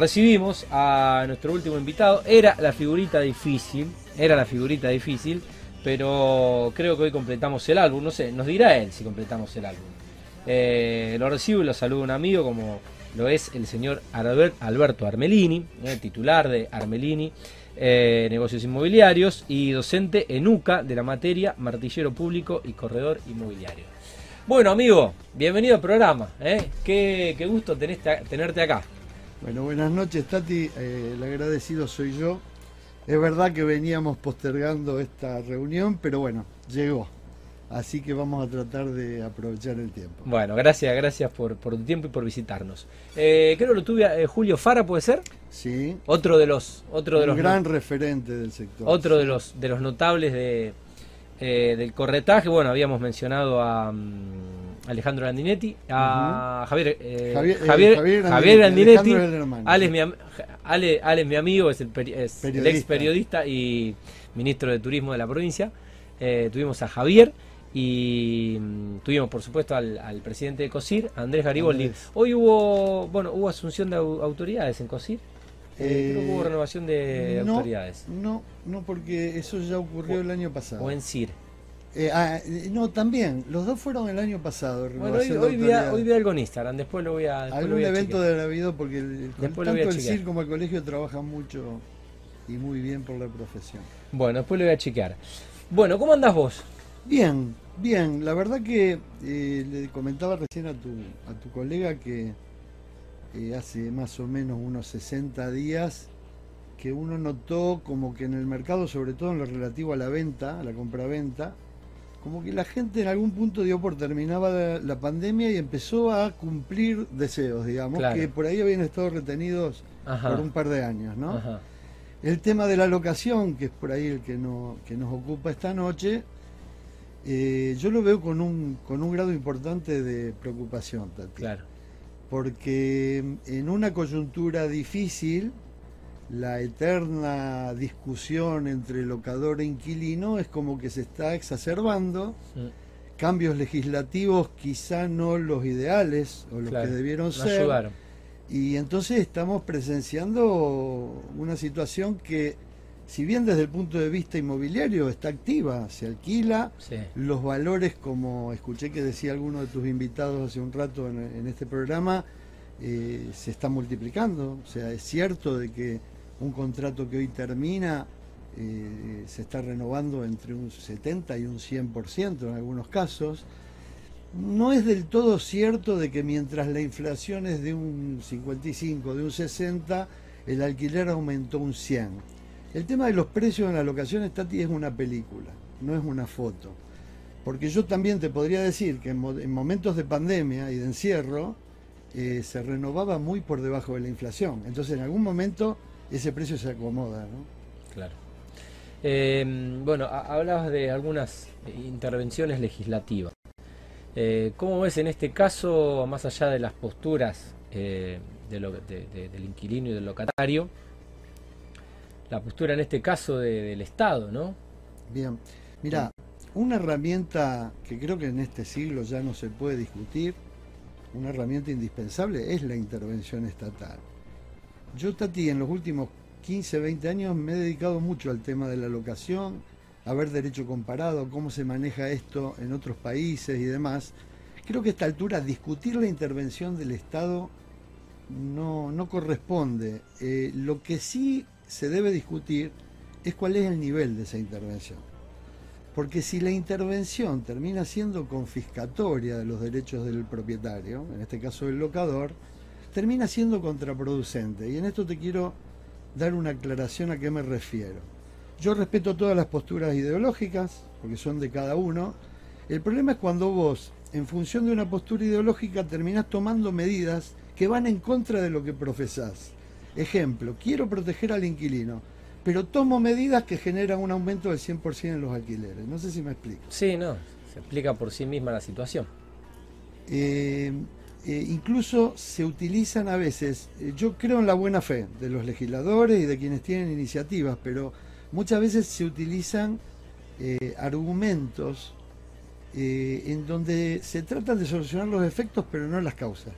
recibimos a nuestro último invitado. Era la figurita difícil, era la figurita difícil, pero creo que hoy completamos el álbum. No sé, nos dirá él si completamos el álbum. Eh, lo recibo y lo saludo un amigo como lo es el señor Alberto Armelini, eh, titular de Armelini. Eh, negocios inmobiliarios y docente en UCA de la materia martillero público y corredor inmobiliario. Bueno, amigo, bienvenido al programa. Qué, gusto tenerte acá. Bueno, buenas noches, Tati. el agradecido soy yo. Es verdad que veníamos postergando esta reunión, pero bueno, llegó. Así que vamos a tratar de aprovechar el tiempo. Bueno, gracias, gracias por, por tu tiempo y por visitarnos. Eh, creo que lo tuve eh, Julio Fara, ¿puede ser? Sí. Otro de los, otro de los gran referente del sector. Otro de los de los notables de, eh, del corretaje. Bueno, habíamos mencionado a mm, Alejandro Landinetti, a Javier, Javier, Javier, Javier, Landinetti. Ale es, mi, Ale, Ale mi amigo, es el, es el ex periodista y ministro de Turismo de la provincia. tuvimos a Javier y mm, tuvimos por supuesto al, presidente de COSIR, Andrés Gariboldi. Hoy hubo, bueno, hubo asunción de autoridades en COSIR. Eh, hubo renovación de autoridades. No, no, porque eso ya ocurrió el año pasado. O en CIR. Eh, ah, no, también. Los dos fueron el año pasado. Bueno, hoy, hoy, vi, algo en Instagram. Después lo voy a. Algún evento de habido porque el, tanto el CIR como el colegio trabajan mucho y muy bien por la profesión. Bueno, después lo voy a chequear. Bueno, ¿cómo andas vos? Bien, bien. La verdad que eh, le comentaba recién a tu, a tu colega que eh, hace más o menos unos 60 días que uno notó como que en el mercado, sobre todo en lo relativo a la venta, a la compraventa, como que la gente en algún punto dio por terminada la pandemia y empezó a cumplir deseos, digamos, que por ahí habían estado retenidos por un par de años, ¿no? El tema de la locación, que es por ahí el que, no, que nos ocupa esta noche, eh, yo lo veo con un, con un grado importante de preocupación, Tati. Claro. Porque en una coyuntura difícil, la eterna discusión entre locador e inquilino es como que se está exacerbando. Cambios legislativos quizá no los ideales o los que debieron ser. Y entonces estamos presenciando una situación que si bien desde el punto de vista inmobiliario está activa, se alquila, los valores, como escuché que decía alguno de tus invitados hace un rato en, este programa, eh, se está multiplicando. O sea, es cierto de que un contrato que hoy termina eh, se está renovando entre un 70 y un 100% en algunos casos. No es del todo cierto de que mientras la inflación es de un 55, de un 60, el alquiler aumentó un 100 el tema de los precios en las locaciones, Tati, es una película, no es una foto. Porque yo también te podría decir que en, momentos de pandemia y de encierro eh, se renovaba muy por debajo de la inflación. Entonces en algún momento ese precio se acomoda, ¿no? Claro. Em, bueno, hablabas de algunas intervenciones legislativas. Eh, ¿Cómo ves en este caso, más allá de las posturas eh, del inquilino y del locatario, la postura en este caso del Estado, ¿no? Bien, mira, una herramienta que creo que en este siglo ya no se puede discutir, una herramienta indispensable es la intervención estatal. Yo, Tati, en los últimos 15, 20 años me he dedicado mucho al tema de la locación, a ver derecho comparado, cómo se maneja esto en otros países y demás. Creo que a esta altura discutir la intervención del Estado no, no corresponde. Eh, lo que sí se debe discutir es cuál es el nivel de esa intervención. Porque si la intervención termina siendo confiscatoria de los derechos del propietario, en este caso el locador, termina siendo contraproducente. Y en esto te quiero dar una aclaración a qué me refiero. Yo respeto todas las posturas ideológicas, porque son de cada uno. El problema es cuando vos, en función de una postura ideológica, terminás tomando medidas que van en contra de lo que profesás. Ejemplo, quiero proteger al inquilino, pero tomo medidas que generan un aumento del 100% en los alquileres. No sé si me explico. Sí, no, se explica por sí misma la situación. Eh, eh, incluso se utilizan a veces, eh, yo creo en la buena fe de los legisladores y de quienes tienen iniciativas, pero muchas veces se utilizan argumentos en donde se tratan de solucionar los efectos pero no las causas.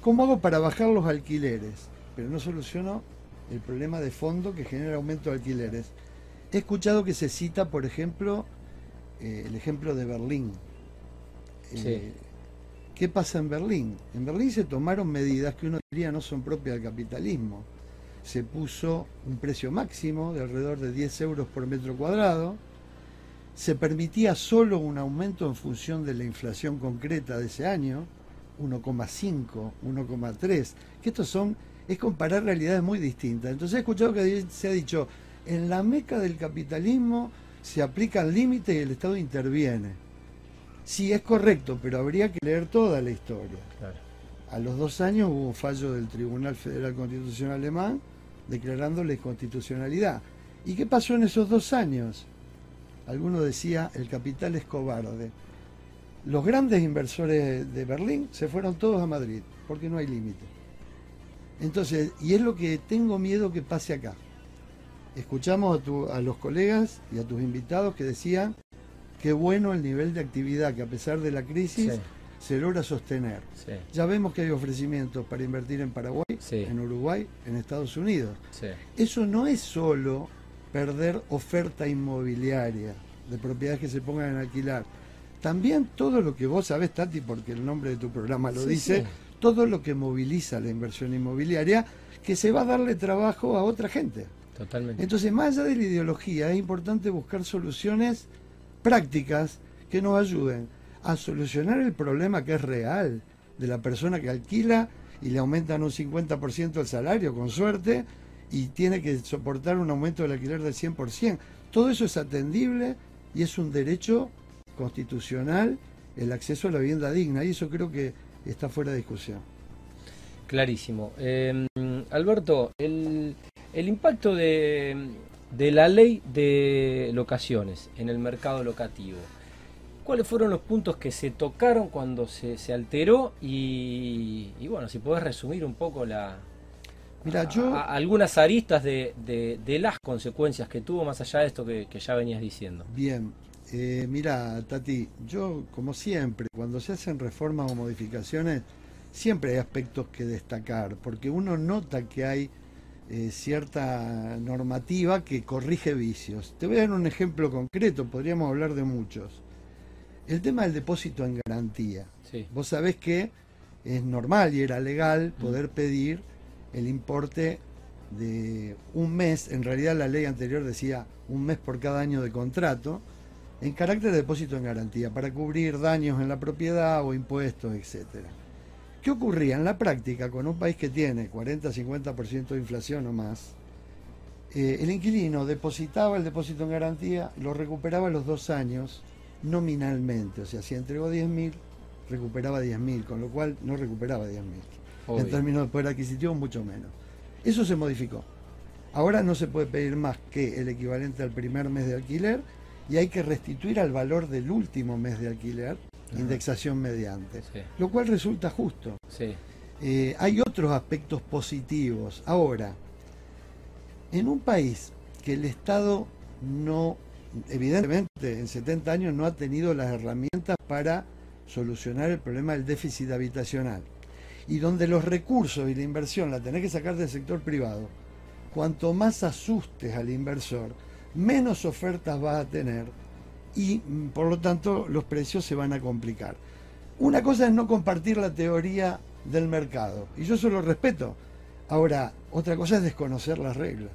¿Cómo hago para bajar los alquileres? pero no solucionó el problema de fondo que genera aumento de alquileres. He escuchado que se cita, por ejemplo, eh, el ejemplo de Berlín. Eh, ¿Qué pasa en Berlín? En Berlín se tomaron medidas que uno diría no son propias del capitalismo. Se puso un precio máximo de alrededor de 10 euros por metro cuadrado. Se permitía solo un aumento en función de la inflación concreta de ese año, 1,5, 1,3, que estos son, es comparar realidades muy distintas. Entonces he escuchado que se ha dicho, en la meca del capitalismo se aplica el límite y el Estado interviene. Sí, es correcto, pero habría que leer toda la historia. A los dos años hubo un fallo del Tribunal Federal Constitucional Alemán declarando la inconstitucionalidad. ¿Y qué pasó en esos dos años? Alguno decía, el capital es cobarde. Los grandes inversores de Berlín se fueron todos a Madrid, porque no hay límite. Entonces, y es lo que tengo miedo que pase acá. Escuchamos a, los colegas y a tus invitados que decían qué bueno el nivel de actividad que a pesar de la crisis se logra sostener. Ya vemos que hay ofrecimientos para invertir en Paraguay, en Uruguay, en Estados Unidos. Eso no es solo perder oferta inmobiliaria de propiedades que se pongan en alquilar. También todo lo que vos sabés, Tati, porque el nombre de tu programa lo dice, todo lo que moviliza la inversión inmobiliaria, que se va a darle trabajo a otra gente. Totalmente. Entonces, más allá de la ideología, es importante buscar soluciones prácticas que nos ayuden a solucionar el problema que es real de la persona que alquila y le aumentan un 50% el salario, con suerte, y tiene que soportar un aumento del alquiler del 100%. Todo eso es atendible y es un derecho constitucional el acceso a la vivienda digna y eso creo que está fuera de discusión. Clarísimo. Em, Alberto, el, impacto de, la ley de locaciones en el mercado locativo. ¿Cuáles fueron los puntos que se tocaron cuando se, alteró? Y, bueno, si podés resumir un poco la, Mira, yo, algunas aristas de, las consecuencias que tuvo más allá de esto que, ya venías diciendo. Bien, eh, mira, Tati, yo como siempre, cuando se hacen reformas o modificaciones, siempre hay aspectos que destacar, porque uno nota que hay eh, cierta normativa que corrige vicios. Te voy a dar un ejemplo concreto, podríamos hablar de muchos. El tema del depósito en garantía. Vos sabés que es normal y era legal mm. poder pedir el importe de un mes, en realidad la ley anterior decía un mes por cada año de contrato, en carácter de depósito en garantía, para cubrir daños en la propiedad o impuestos, etcétera. ¿Qué ocurría? En la práctica, con un país que tiene 40-50% de inflación o más, eh, el inquilino depositaba el depósito en garantía, lo recuperaba a los dos años nominalmente, o sea, si entregó 10.000, recuperaba 10.000, con lo cual no recuperaba 10.000. En términos de poder adquisitivo, mucho menos. Eso se modificó. Ahora no se puede pedir más que el equivalente al primer mes de alquiler y hay que restituir al valor del último mes de alquiler, indexación mediante, lo cual resulta justo. Eh, hay otros aspectos positivos. Ahora, en un país que el Estado no, evidentemente en 70 años no ha tenido las herramientas para solucionar el problema del déficit habitacional, y donde los recursos y la inversión la tenés que sacar del sector privado, cuanto más asustes al inversor, menos ofertas vas a tener y mm, por lo tanto los precios se van a complicar. Una cosa es no compartir la teoría del mercado y yo eso lo respeto. Ahora, otra cosa es desconocer las reglas.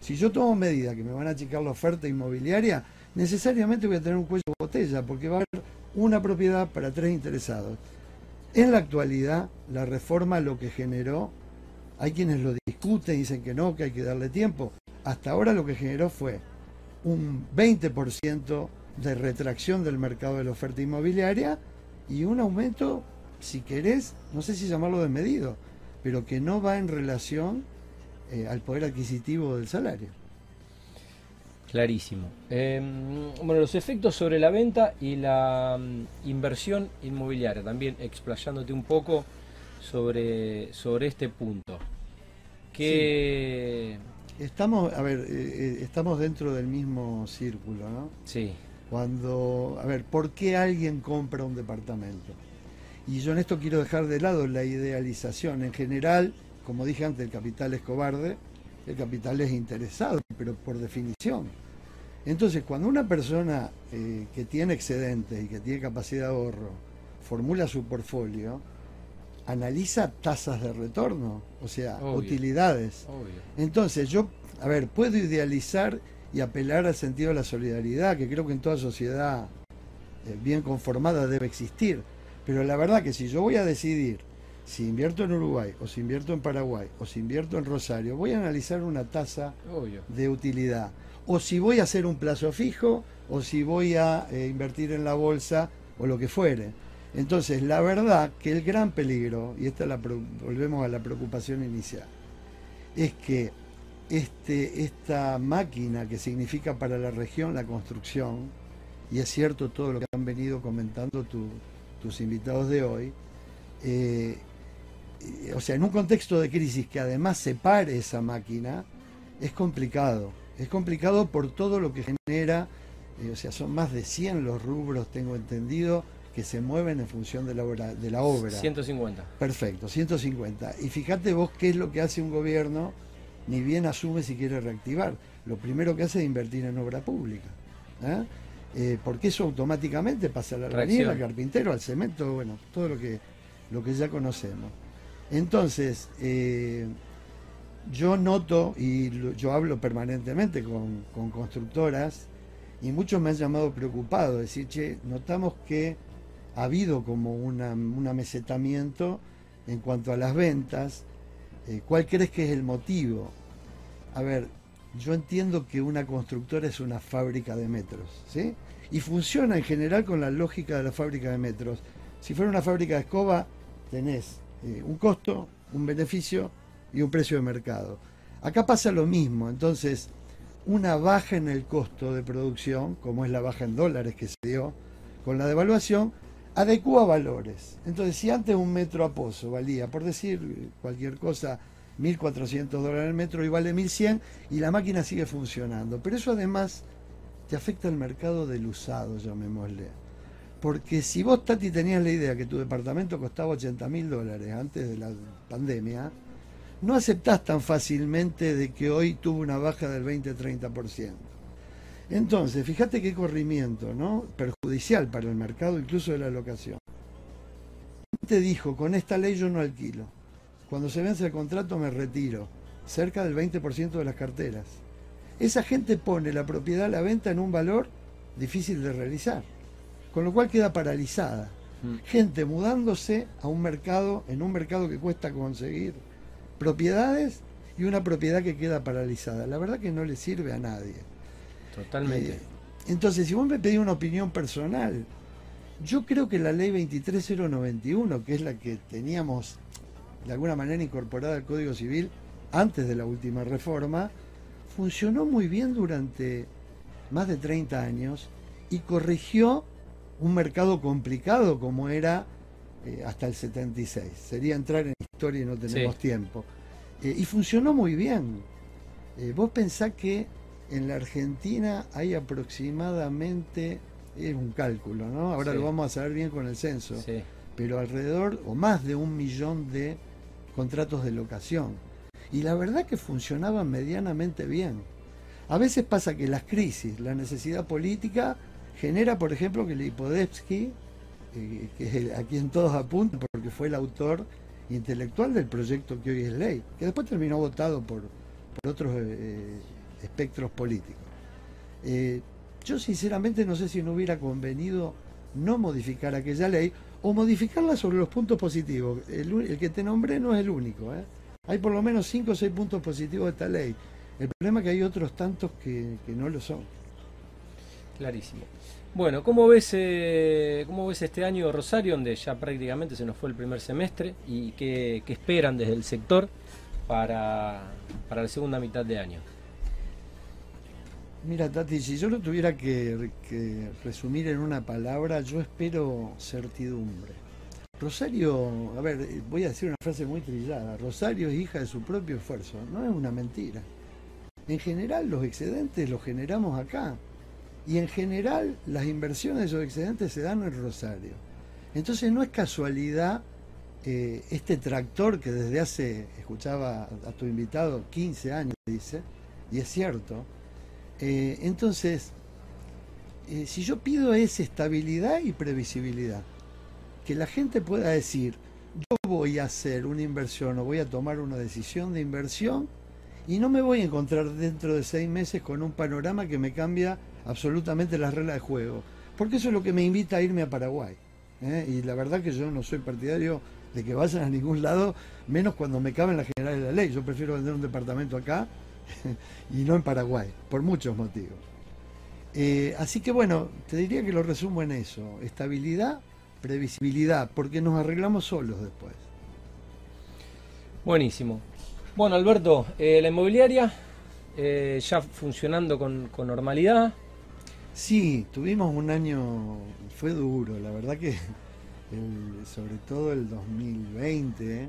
Si yo tomo medidas que me van a achicar la oferta inmobiliaria, necesariamente voy a tener un cuello de botella porque va a haber una propiedad para tres interesados. En la actualidad, la reforma lo que generó, hay quienes lo discuten, dicen que no, que hay que darle tiempo hasta ahora lo que generó fue un 20% de retracción del mercado de la oferta inmobiliaria y un aumento, si querés, no sé si llamarlo desmedido, pero que no va en relación eh, al poder adquisitivo del salario. Clarísimo. Em, bueno, los efectos sobre la venta y la mm, inversión inmobiliaria, también explayándote un poco sobre, sobre este punto. ¿Qué, Estamos, a ver, eh, eh, estamos dentro del mismo círculo, ¿no? Sí. Cuando, a ver, ¿por qué alguien compra un departamento? Y yo en esto quiero dejar de lado la idealización. En general, como dije antes, el capital es cobarde, el capital es interesado, pero por definición. Entonces, cuando una persona eh, que tiene excedentes y que tiene capacidad de ahorro formula su portfolio, analiza tasas de retorno, o sea, utilidades. Entonces, yo, a ver, puedo idealizar y apelar al sentido de la solidaridad, que creo que en toda sociedad eh, bien conformada debe existir. Pero la verdad que si yo voy a decidir si invierto en Uruguay o si invierto en Paraguay o si invierto en Rosario, voy a analizar una tasa de utilidad. O si voy a hacer un plazo fijo o si voy a eh, invertir en la bolsa o lo que fuere. Entonces, la verdad que el gran peligro, y esta la, volvemos a la preocupación inicial, es que este, esta máquina que significa para la región la construcción, y es cierto todo lo que han venido comentando tus invitados de hoy, eh, o sea, en un contexto de crisis que además separe esa máquina, es complicado. Es complicado por todo lo que genera, eh, o sea, son más de 100 los rubros, tengo entendido, que se mueven en función de la obra. De la obra. 150. Perfecto, 150. Y fíjate vos qué es lo que hace un gobierno, ni bien asume si quiere reactivar. Lo primero que hace es invertir en obra pública. ¿eh? Eh, porque eso automáticamente pasa a la albañil, al carpintero, al cemento, bueno, todo lo que, lo que ya conocemos. Entonces, eh, yo noto, y yo hablo permanentemente con, constructoras, y muchos me han llamado preocupado, decir, che, notamos que ha habido como un amesetamiento en cuanto a las ventas. Eh, ¿Cuál crees que es el motivo? A ver, yo entiendo que una constructora es una fábrica de metros, ¿sí? Y funciona en general con la lógica de la fábrica de metros. Si fuera una fábrica de escoba, tenés eh, un costo, un beneficio y un precio de mercado. Acá pasa lo mismo, entonces una baja en el costo de producción, como es la baja en dólares que se dio con la devaluación, adecua valores. Entonces, si antes un metro a pozo valía, por decir cualquier cosa, 1.400 dólares el metro y vale 1.100 y la máquina sigue funcionando. Pero eso además te afecta el mercado del usado, llamémosle. Porque si vos, Tati, tenías la idea que tu departamento costaba 80 mil dólares antes de la pandemia, no aceptás tan fácilmente de que hoy tuvo una baja del 20-30%. Entonces, fíjate qué corrimiento, ¿no? Perjudicial para el mercado, incluso de la locación. Te dijo, con esta ley yo no alquilo. Cuando se vence el contrato me retiro. Cerca del 20% de las carteras. Esa gente pone la propiedad a la venta en un valor difícil de realizar con lo cual queda paralizada. Mm. Gente mudándose a un mercado, en un mercado que cuesta conseguir propiedades y una propiedad que queda paralizada. La verdad que no le sirve a nadie. Totalmente. Eh, entonces, si vos me pedís una opinión personal, yo creo que la ley 23091, que es la que teníamos de alguna manera incorporada al Código Civil antes de la última reforma, funcionó muy bien durante más de 30 años y corrigió un mercado complicado como era eh, hasta el 76. Sería entrar en historia y no tenemos tiempo. Eh, y funcionó muy bien. Eh, vos pensás que en la Argentina hay aproximadamente, es un cálculo, ¿no? Ahora lo vamos a saber bien con el censo, pero alrededor o más de un millón de contratos de locación. Y la verdad que funcionaban medianamente bien. A veces pasa que las crisis, la necesidad política, genera, por ejemplo, que Lipodevsky, eh, que es a quien todos apuntan porque fue el autor intelectual del proyecto que hoy es ley, que después terminó votado por, otros eh, espectros políticos. Eh, yo sinceramente no sé si no hubiera convenido no modificar aquella ley o modificarla sobre los puntos positivos. El, que te nombré no es el único. Hay por lo menos cinco o seis puntos positivos de esta ley. El problema es que hay otros tantos que no lo son. Clarísimo. Bueno, ¿cómo ves, eh, ¿cómo ves este año Rosario, donde ya prácticamente se nos fue el primer semestre? ¿Y qué, esperan desde el sector para, la segunda mitad de año? Mira, Tati, si yo lo tuviera que, resumir en una palabra, yo espero certidumbre. Rosario, a ver, voy a decir una frase muy trillada, Rosario es hija de su propio esfuerzo, no es una mentira. En general los excedentes los generamos acá, y en general las inversiones de esos excedentes se dan en Rosario. Entonces no es casualidad eh, este tractor que desde hace, escuchaba a tu invitado, 15 años, dice, y es cierto. Eh, entonces, eh, si yo pido es estabilidad y previsibilidad, que la gente pueda decir, yo voy a hacer una inversión o voy a tomar una decisión de inversión y no me voy a encontrar dentro de seis meses con un panorama que me cambia absolutamente las reglas de juego, porque eso es lo que me invita a irme a Paraguay. Y la verdad que yo no soy partidario de que vayan a ningún lado, menos cuando me cabe en la general de la ley. Yo prefiero vender un departamento acá y no en Paraguay, por muchos motivos. Eh, así que bueno, te diría que lo resumo en eso, estabilidad, previsibilidad, porque nos arreglamos solos después. Buenísimo. Bueno, Alberto, eh, la inmobiliaria eh, ya funcionando con, con normalidad. Sí, tuvimos un año, fue duro, la verdad que sobre todo el 2020,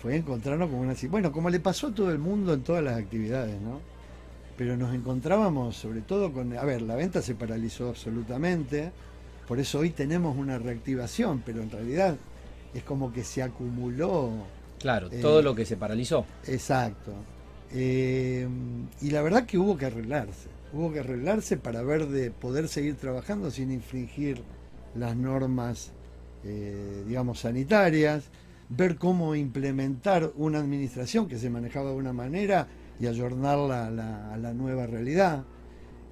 fue encontrarnos con una... Bueno, como le pasó a todo el mundo en todas las actividades, ¿no? Pero nos encontrábamos sobre todo con... A ver, la venta se paralizó absolutamente, por eso hoy tenemos una reactivación, pero en realidad es como que se acumuló... Claro, eh, todo lo que se paralizó. Exacto. Eh, y la verdad que hubo que arreglarse, hubo que arreglarse para ver de poder seguir trabajando sin infringir las normas eh, digamos, sanitarias, ver cómo implementar una administración que se manejaba de una manera y ayornarla a la, nueva realidad.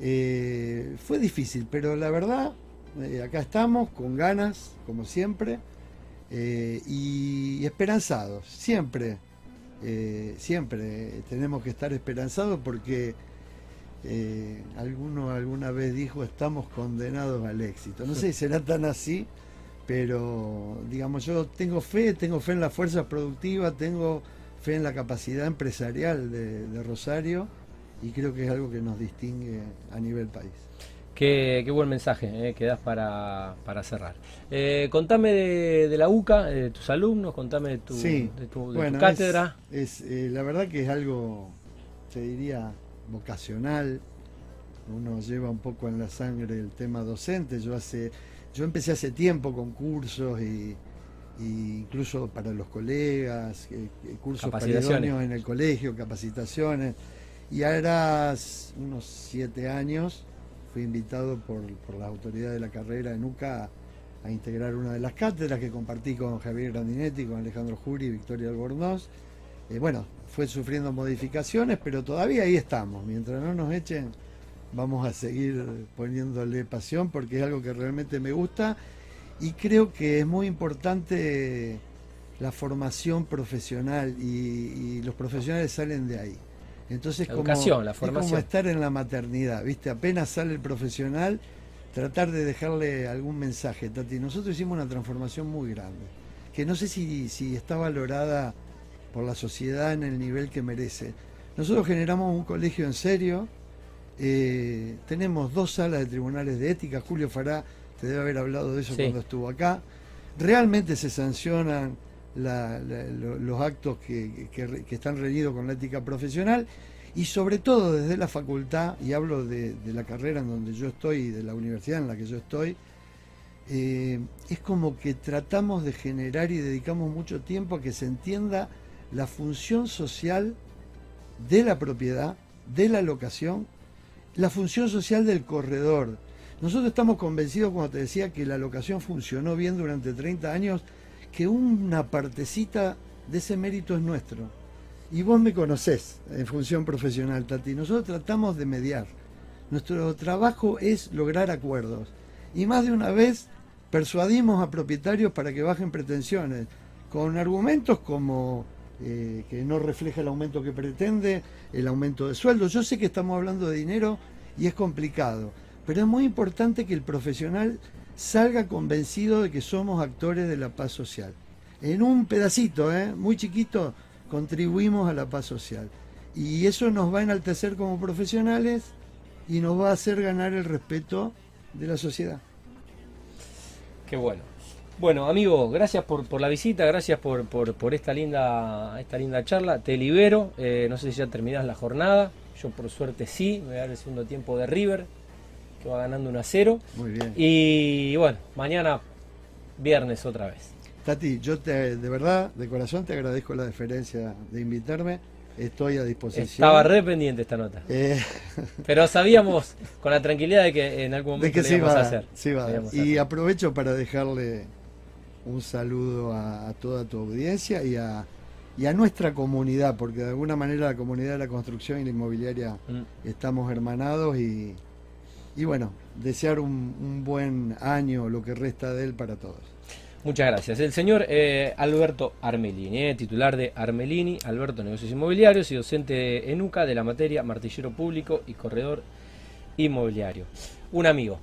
Eh, fue difícil, pero la verdad, eh, acá estamos con ganas, como siempre, y esperanzados, siempre, siempre tenemos que estar esperanzados porque alguno alguna vez dijo estamos condenados al éxito. No sé si será tan así, pero digamos yo tengo fe, tengo fe en la fuerza productiva, tengo fe en la capacidad empresarial de, Rosario y creo que es algo que nos distingue a nivel país. Qué, buen mensaje eh, que das para, cerrar. Eh, contame de, la UCA, de tus alumnos, contame de tu, de tu, cátedra. Es, eh, la verdad que es algo, se diría, vocacional. Uno lleva un poco en la sangre el tema docente. Yo hace yo empecé hace tiempo con cursos y, incluso para los colegas, eh, eh, cursos para en el colegio, capacitaciones. Y ahora, unos siete años, fui invitado por, las autoridades de la carrera en UCA a integrar una de las cátedras que compartí con Javier Grandinetti, con Alejandro Juri y Victoria Albornoz. Eh, bueno, fue sufriendo modificaciones, pero todavía ahí estamos. Mientras no nos echen vamos a seguir poniéndole pasión porque es algo que realmente me gusta y creo que es muy importante la formación profesional y, los profesionales salen de ahí. Entonces, la educación, la formación. Es como estar en la maternidad, ¿viste? Apenas sale el profesional, tratar de dejarle algún mensaje. Tati, nosotros hicimos una transformación muy grande, que no sé si, si está valorada por la sociedad en el nivel que merece. Nosotros generamos un colegio en serio, eh, tenemos dos salas de tribunales de ética. Julio Fará te debe haber hablado de eso cuando estuvo acá. Realmente se sancionan los actos que, están reñidos con la ética profesional y sobre todo desde la facultad, y hablo de, la carrera en donde yo estoy y de la universidad en la que yo estoy, eh, es como que tratamos de generar y dedicamos mucho tiempo a que se entienda la función social de la propiedad, de la locación la función social del corredor. Nosotros estamos convencidos, como te decía, que la locación funcionó bien durante 30 años, que una partecita de ese mérito es nuestro. Y vos me conocés en función profesional, Tati. Nosotros tratamos de mediar. Nuestro trabajo es lograr acuerdos. Y más de una vez persuadimos a propietarios para que bajen pretensiones, con argumentos como eh, que no refleja el aumento que pretende, el aumento de sueldo. Yo sé que estamos hablando de dinero y es complicado, pero es muy importante que el profesional salga convencido de que somos actores de la paz social. En un pedacito, ¿eh? muy chiquito, contribuimos a la paz social. Y eso nos va a enaltecer como profesionales y nos va a hacer ganar el respeto de la sociedad. Qué bueno. Bueno, amigo, gracias por, por la visita, gracias por, por, esta, linda, esta linda charla. Te libero, eh, no sé si ya terminas la jornada. Yo por suerte sí, me voy a dar el segundo tiempo de River, que va ganando 1 a 0. Muy bien. Y bueno, mañana viernes otra vez. Tati, yo te, de verdad, de corazón, te agradezco la deferencia de invitarme. Estoy a disposición. Estaba re pendiente esta nota. Eh, Pero sabíamos con la tranquilidad de que en algún momento de que a hacer. Sí va y aprovecho para dejarle un saludo a, toda tu audiencia y a, y a nuestra comunidad, porque de alguna manera la comunidad de la construcción y la inmobiliaria mm. estamos hermanados y, y bueno, desear un, un buen año, lo que resta de él para todos. Muchas gracias. El señor eh, Alberto Armelini, eh, titular de Armelini, Alberto Negocios Inmobiliarios y docente en UCA de la materia martillero público y corredor inmobiliario. Un amigo.